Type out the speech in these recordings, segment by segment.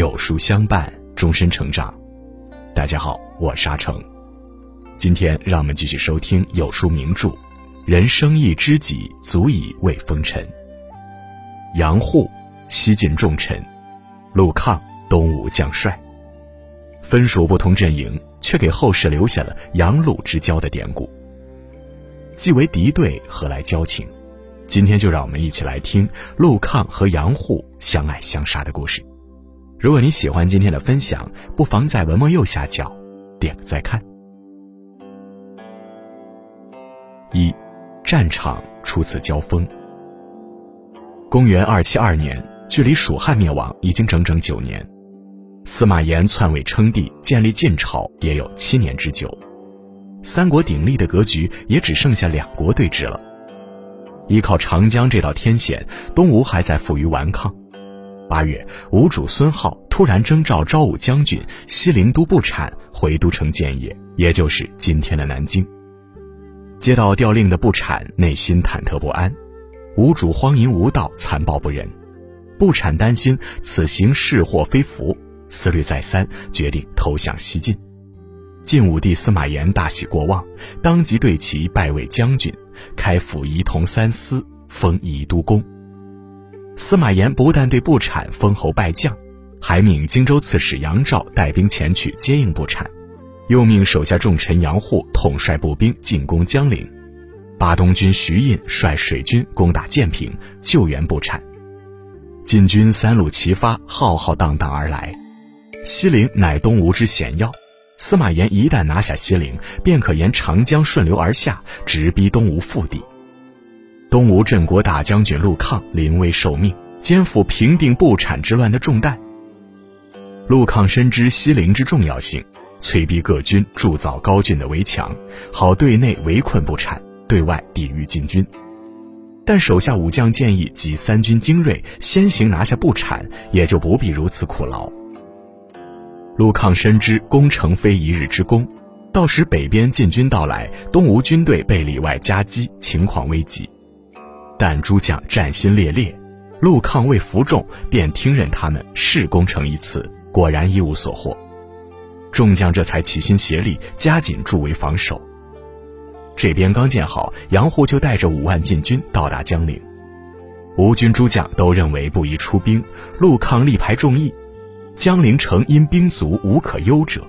有书相伴，终身成长。大家好，我是阿成。今天让我们继续收听有书名著《人生一知己，足以慰风尘》。杨户，西晋重臣；陆抗，东吴将帅。分属不同阵营，却给后世留下了杨陆之交的典故。既为敌对，何来交情？今天就让我们一起来听陆抗和杨户相爱相杀的故事。如果你喜欢今天的分享，不妨在文末右下角点个再看。一，战场初次交锋。公元二七二年，距离蜀汉灭亡已经整整九年，司马炎篡位称帝，建立晋朝也有七年之久，三国鼎立的格局也只剩下两国对峙了。依靠长江这道天险，东吴还在负隅顽抗。八月，吴主孙皓突然征召昭武将军、西陵都不产回都城建业，也就是今天的南京。接到调令的不产内心忐忑不安，吴主荒淫无道、残暴不仁，不产担心此行是祸非福，思虑再三，决定投降西晋。晋武帝司马炎大喜过望，当即对其拜为将军。开府仪同三司，封宜都公。司马炎不但对不产封侯拜将，还命荆州刺史杨照带兵前去接应不产，又命手下重臣杨户统帅步兵进攻江陵，巴东军徐印率水军攻打建平，救援不产。晋军三路齐发，浩浩荡荡而来。西陵乃东吴之险要。司马炎一旦拿下西陵，便可沿长江顺流而下，直逼东吴腹地。东吴镇国大将军陆抗临危受命，肩负平定不产之乱的重担。陆抗深知西陵之重要性，催逼各军筑造高峻的围墙，好对内围困不产，对外抵御晋军。但手下武将建议，集三军精锐，先行拿下不产，也就不必如此苦劳。陆抗深知攻城非一日之功，到时北边晋军到来，东吴军队被里外夹击，情况危急。但诸将战心烈烈，陆抗为服众，便听任他们试攻城一次，果然一无所获。众将这才齐心协力，加紧筑围防守。这边刚建好，杨户就带着五万禁军到达江陵。吴军诸将都认为不宜出兵，陆抗力排众议。江陵城因兵卒无可忧者，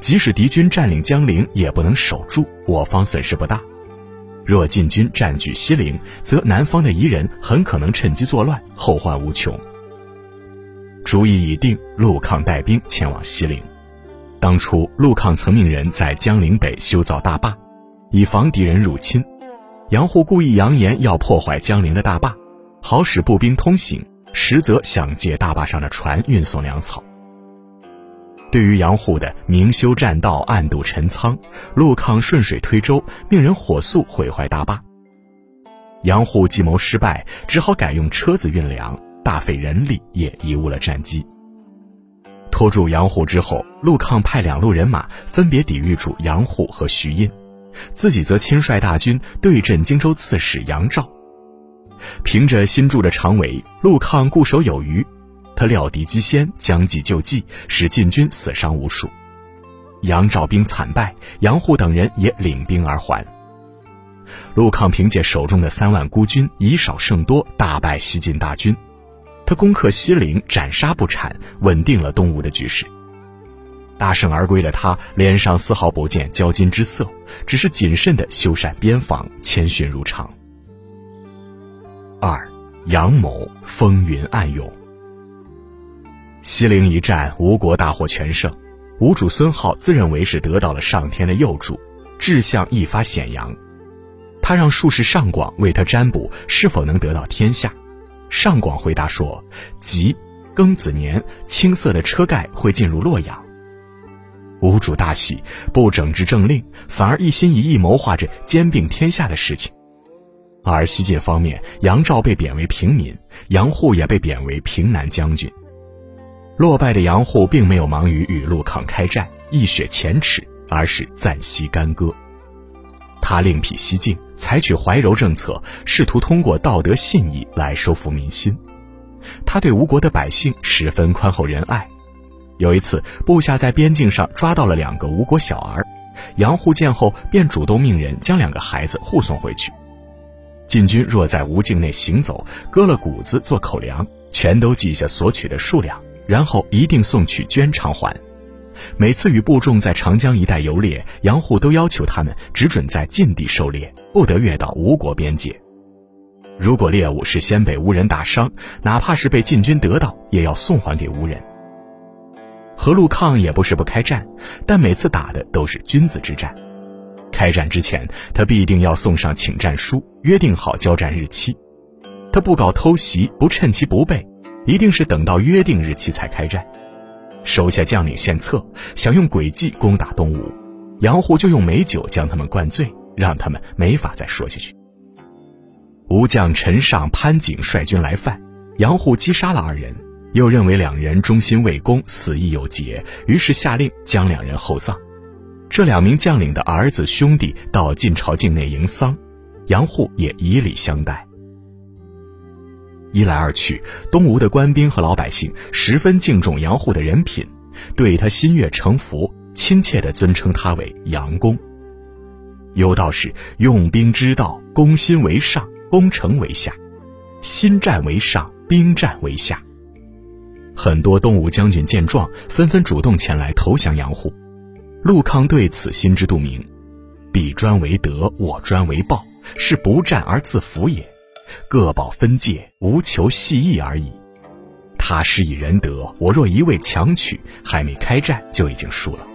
即使敌军占领江陵，也不能守住，我方损失不大。若晋军占据西陵，则南方的夷人很可能趁机作乱，后患无穷。主意已定，陆抗带兵前往西陵。当初陆抗曾命人在江陵北修造大坝，以防敌人入侵。杨户故意扬言要破坏江陵的大坝，好使步兵通行。实则想借大坝上的船运送粮草。对于杨户的明修栈道、暗度陈仓，陆抗顺水推舟，命人火速毁坏大坝。杨户计谋失败，只好改用车子运粮，大费人力，也贻误了战机。拖住杨户之后，陆抗派两路人马分别抵御住杨户和徐印，自己则亲率大军对阵荆州刺史杨照。凭着新筑的长围，陆抗固守有余。他料敌机先，将计就计，使晋军死伤无数。杨照兵惨败，杨护等人也领兵而还。陆抗凭借手中的三万孤军，以少胜多，大败西晋大军。他攻克西陵，斩杀不产，稳定了东吴的局势。大胜而归的他，脸上丝毫不见骄矜之色，只是谨慎地修缮边防，谦逊如常。二，杨某风云暗涌。西陵一战，吴国大获全胜，吴主孙皓自认为是得到了上天的佑助，志向一发显扬。他让术士上广为他占卜是否能得到天下。上广回答说：“即庚子年，青色的车盖会进入洛阳。”吴主大喜，不整治政令，反而一心一意谋划着兼并天下的事情。而西晋方面，杨照被贬为平民，杨户也被贬为平南将军。落败的杨户并没有忙于与陆抗开战，一雪前耻，而是暂息干戈。他另辟蹊径，采取怀柔政策，试图通过道德信义来收服民心。他对吴国的百姓十分宽厚仁爱，有一次，部下在边境上抓到了两个吴国小儿，杨护见后便主动命人将两个孩子护送回去。晋军若在吴境内行走，割了谷子做口粮，全都记下索取的数量，然后一定送去绢偿还。每次与部众在长江一带游猎，杨护都要求他们只准在晋地狩猎，不得越到吴国边界。如果猎物是先被吴人打伤，哪怕是被晋军得到，也要送还给吴人。何陆抗也不是不开战，但每次打的都是君子之战。开战之前，他必定要送上请战书，约定好交战日期。他不搞偷袭，不趁其不备，一定是等到约定日期才开战。手下将领献策，想用诡计攻打东吴，杨护就用美酒将他们灌醉，让他们没法再说下去。吴将陈尚、潘景率军来犯，杨护击杀了二人，又认为两人忠心为公，死亦有节，于是下令将两人厚葬。这两名将领的儿子兄弟到晋朝境内迎丧，杨护也以礼相待。一来二去，东吴的官兵和老百姓十分敬重杨护的人品，对他心悦诚服，亲切地尊称他为杨公。有道是：用兵之道，攻心为上，攻城为下；心战为上，兵战为下。很多东吴将军见状，纷纷主动前来投降杨护。陆抗对此心知肚明：彼专为德，我专为暴，是不战而自服也。各保分界，无求细义而已。他施以仁德，我若一味强取，还没开战就已经输了。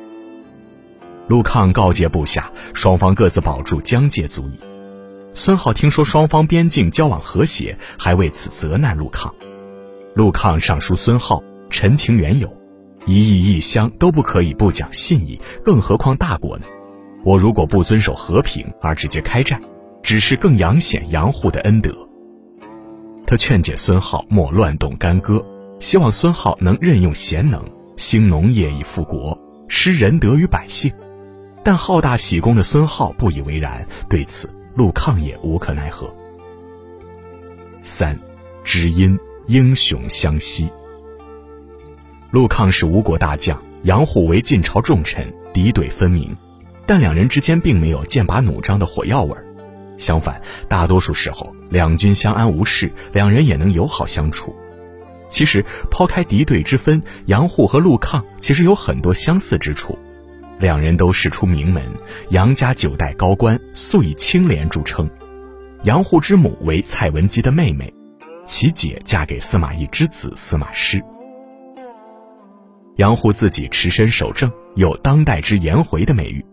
陆抗告诫部下，双方各自保住疆界足矣。孙皓听说双方边境交往和谐，还为此责难陆抗。陆抗上书孙皓，陈情缘由：一邑一乡都不可以不讲信义，更何况大国呢？我如果不遵守和平而直接开战，只是更扬显杨护的恩德。他劝解孙浩莫乱动干戈，希望孙浩能任用贤能，兴农业以富国，施仁德于百姓。但好大喜功的孙浩不以为然，对此陆抗也无可奈何。三，知音英雄相惜。陆抗是吴国大将，杨虎为晋朝重臣，敌对分明，但两人之间并没有剑拔弩张的火药味儿。相反，大多数时候两军相安无事，两人也能友好相处。其实，抛开敌对之分，杨护和陆抗其实有很多相似之处。两人都师出名门，杨家九代高官，素以清廉著称。杨护之母为蔡文姬的妹妹，其姐嫁给司马懿之子司马师。杨护自己持身守正，有当代之颜回的美誉。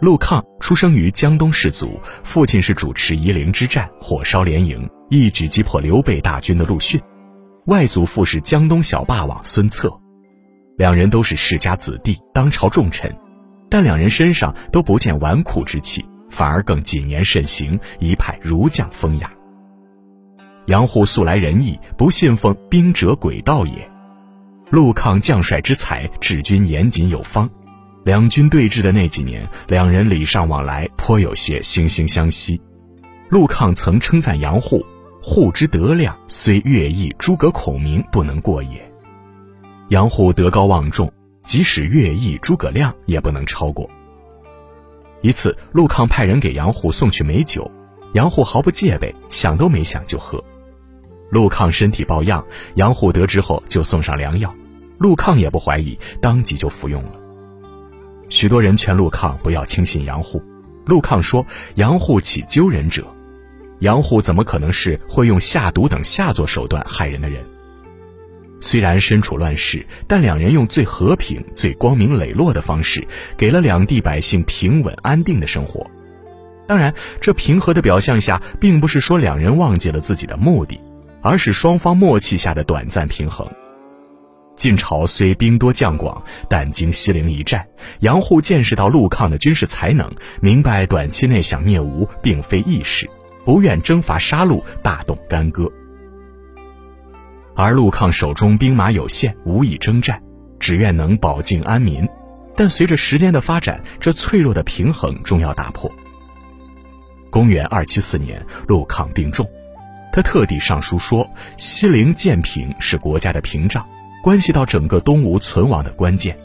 陆抗出生于江东士族，父亲是主持夷陵之战，火烧连营，一举击破刘备大军的陆逊；外祖父是江东小霸王孙策，两人都是世家子弟，当朝重臣，但两人身上都不见纨绔之气，反而更谨言慎行，一派儒将风雅。杨护素来仁义，不信奉兵者诡道也；陆抗将帅之才，治军严谨有方。两军对峙的那几年，两人礼尚往来，颇有些惺惺相惜。陆抗曾称赞杨护：“护之德量，虽乐毅、诸葛孔明不能过也。”杨护德高望重，即使乐毅、诸葛亮也不能超过。一次，陆抗派人给杨护送去美酒，杨护毫不戒备，想都没想就喝。陆抗身体抱恙，杨护得知后就送上良药，陆抗也不怀疑，当即就服用了。许多人劝陆抗不要轻信杨护，陆抗说：“杨护岂纠人者？杨护怎么可能是会用下毒等下作手段害人的人？”虽然身处乱世，但两人用最和平、最光明磊落的方式，给了两地百姓平稳安定的生活。当然，这平和的表象下，并不是说两人忘记了自己的目的，而是双方默契下的短暂平衡。晋朝虽兵多将广，但经西陵一战，杨护见识到陆抗的军事才能，明白短期内想灭吴并非易事，不愿征伐杀戮，大动干戈。而陆抗手中兵马有限，无以征战，只愿能保境安民。但随着时间的发展，这脆弱的平衡终要打破。公元二七四年，陆抗病重，他特地上书说：“西陵建平是国家的屏障。”关系到整个东吴存亡的关键。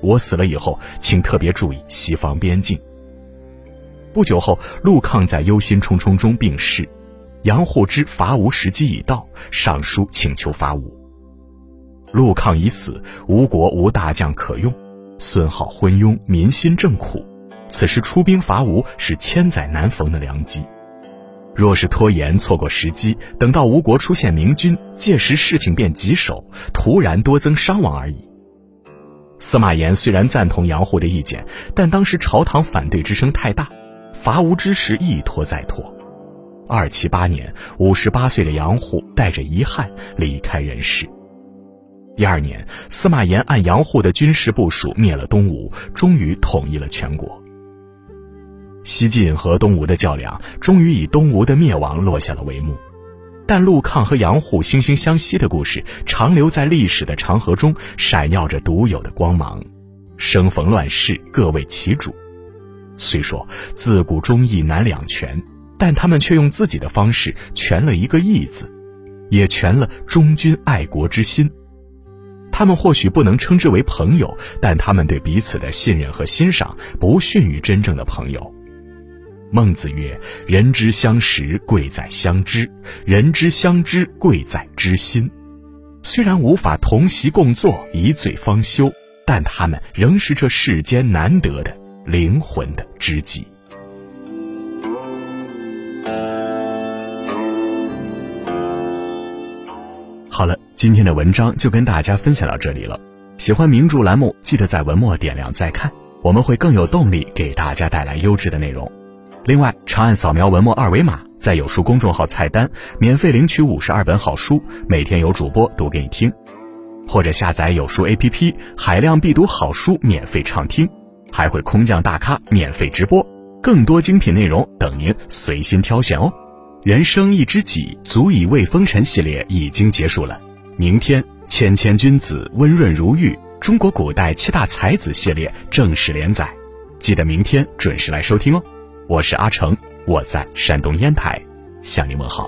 我死了以后，请特别注意西方边境。不久后，陆抗在忧心忡忡中病逝，杨护知伐吴时机已到，上书请求伐吴。陆抗已死，吴国无大将可用，孙皓昏庸，民心正苦，此时出兵伐吴是千载难逢的良机。若是拖延，错过时机，等到吴国出现明军，届时事情便棘手，突然多增伤亡而已。司马炎虽然赞同杨护的意见，但当时朝堂反对之声太大，伐吴之时一拖再拖。二七八年，五十八岁的杨护带着遗憾离开人世。第二年，司马炎按杨护的军事部署灭了东吴，终于统一了全国。西晋和东吴的较量，终于以东吴的灭亡落下了帷幕。但陆抗和杨护惺惺相惜的故事，长留在历史的长河中，闪耀着独有的光芒。生逢乱世，各为其主。虽说自古忠义难两全，但他们却用自己的方式全了一个义字，也全了忠君爱国之心。他们或许不能称之为朋友，但他们对彼此的信任和欣赏，不逊于真正的朋友。孟子曰：“人之相识，贵在相知；人之相知，贵在知心。”虽然无法同席共坐，一醉方休，但他们仍是这世间难得的灵魂的知己。好了，今天的文章就跟大家分享到这里了。喜欢名著栏目，记得在文末点亮再看，我们会更有动力给大家带来优质的内容。另外，长按扫描文末二维码，在有书公众号菜单免费领取五十二本好书，每天有主播读给你听；或者下载有书 APP，海量必读好书免费畅听，还会空降大咖免费直播，更多精品内容等您随心挑选哦。人生一知己，足以慰风尘系列已经结束了，明天谦谦君子，温润如玉，中国古代七大才子系列正式连载，记得明天准时来收听哦。我是阿成，我在山东烟台，向您问好。